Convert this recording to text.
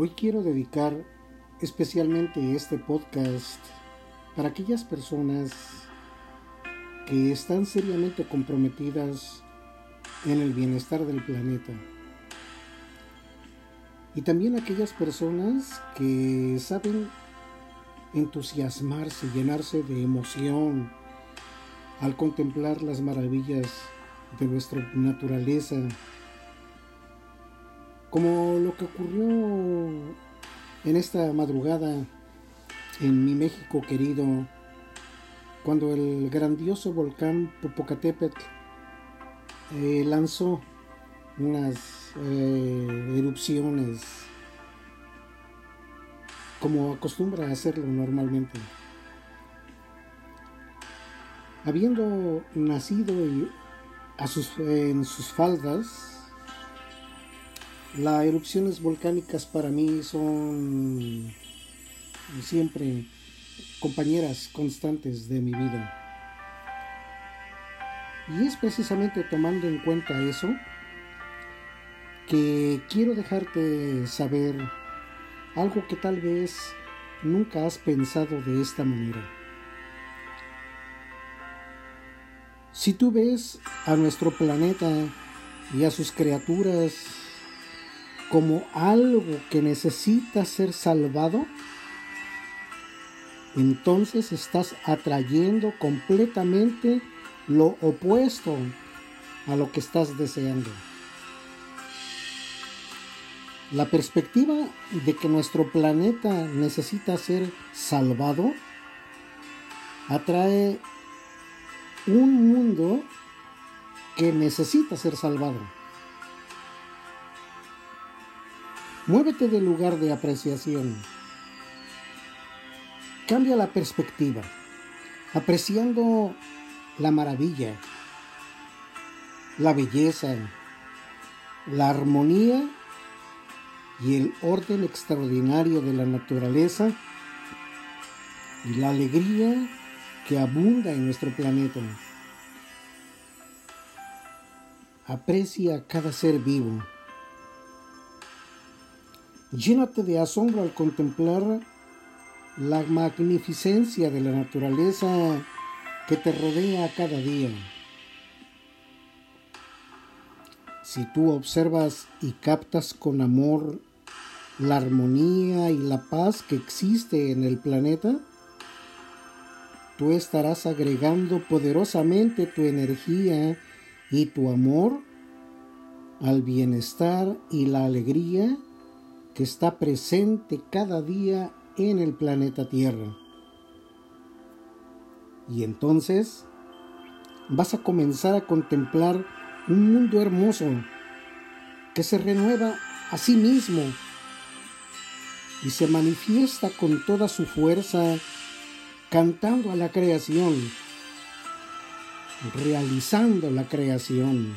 Hoy quiero dedicar especialmente este podcast para aquellas personas que están seriamente comprometidas en el bienestar del planeta. Y también aquellas personas que saben entusiasmarse, llenarse de emoción al contemplar las maravillas de nuestra naturaleza, como lo que ocurrió en esta madrugada en mi México querido, cuando el grandioso volcán Popocatépetl eh, lanzó unas eh, erupciones como acostumbra hacerlo normalmente. Habiendo nacido sus, en sus faldas, las erupciones volcánicas para mí son siempre compañeras constantes de mi vida. Y es precisamente tomando en cuenta eso que quiero dejarte saber algo que tal vez nunca has pensado de esta manera. Si tú ves a nuestro planeta y a sus criaturas como algo que necesita ser salvado, entonces estás atrayendo completamente lo opuesto a lo que estás deseando. La perspectiva de que nuestro planeta necesita ser salvado atrae un mundo que necesita ser salvado. Muévete del lugar de apreciación. Cambia la perspectiva, apreciando la maravilla, la belleza, la armonía y el orden extraordinario de la naturaleza y la alegría que abunda en nuestro planeta. Aprecia cada ser vivo. Llénate de asombro al contemplar la magnificencia de la naturaleza que te rodea cada día. Si tú observas y captas con amor la armonía y la paz que existe en el planeta, tú estarás agregando poderosamente tu energía y tu amor al bienestar y la alegría que está presente cada día en el planeta Tierra. Y entonces vas a comenzar a contemplar un mundo hermoso que se renueva a sí mismo y se manifiesta con toda su fuerza cantando a la creación, realizando la creación.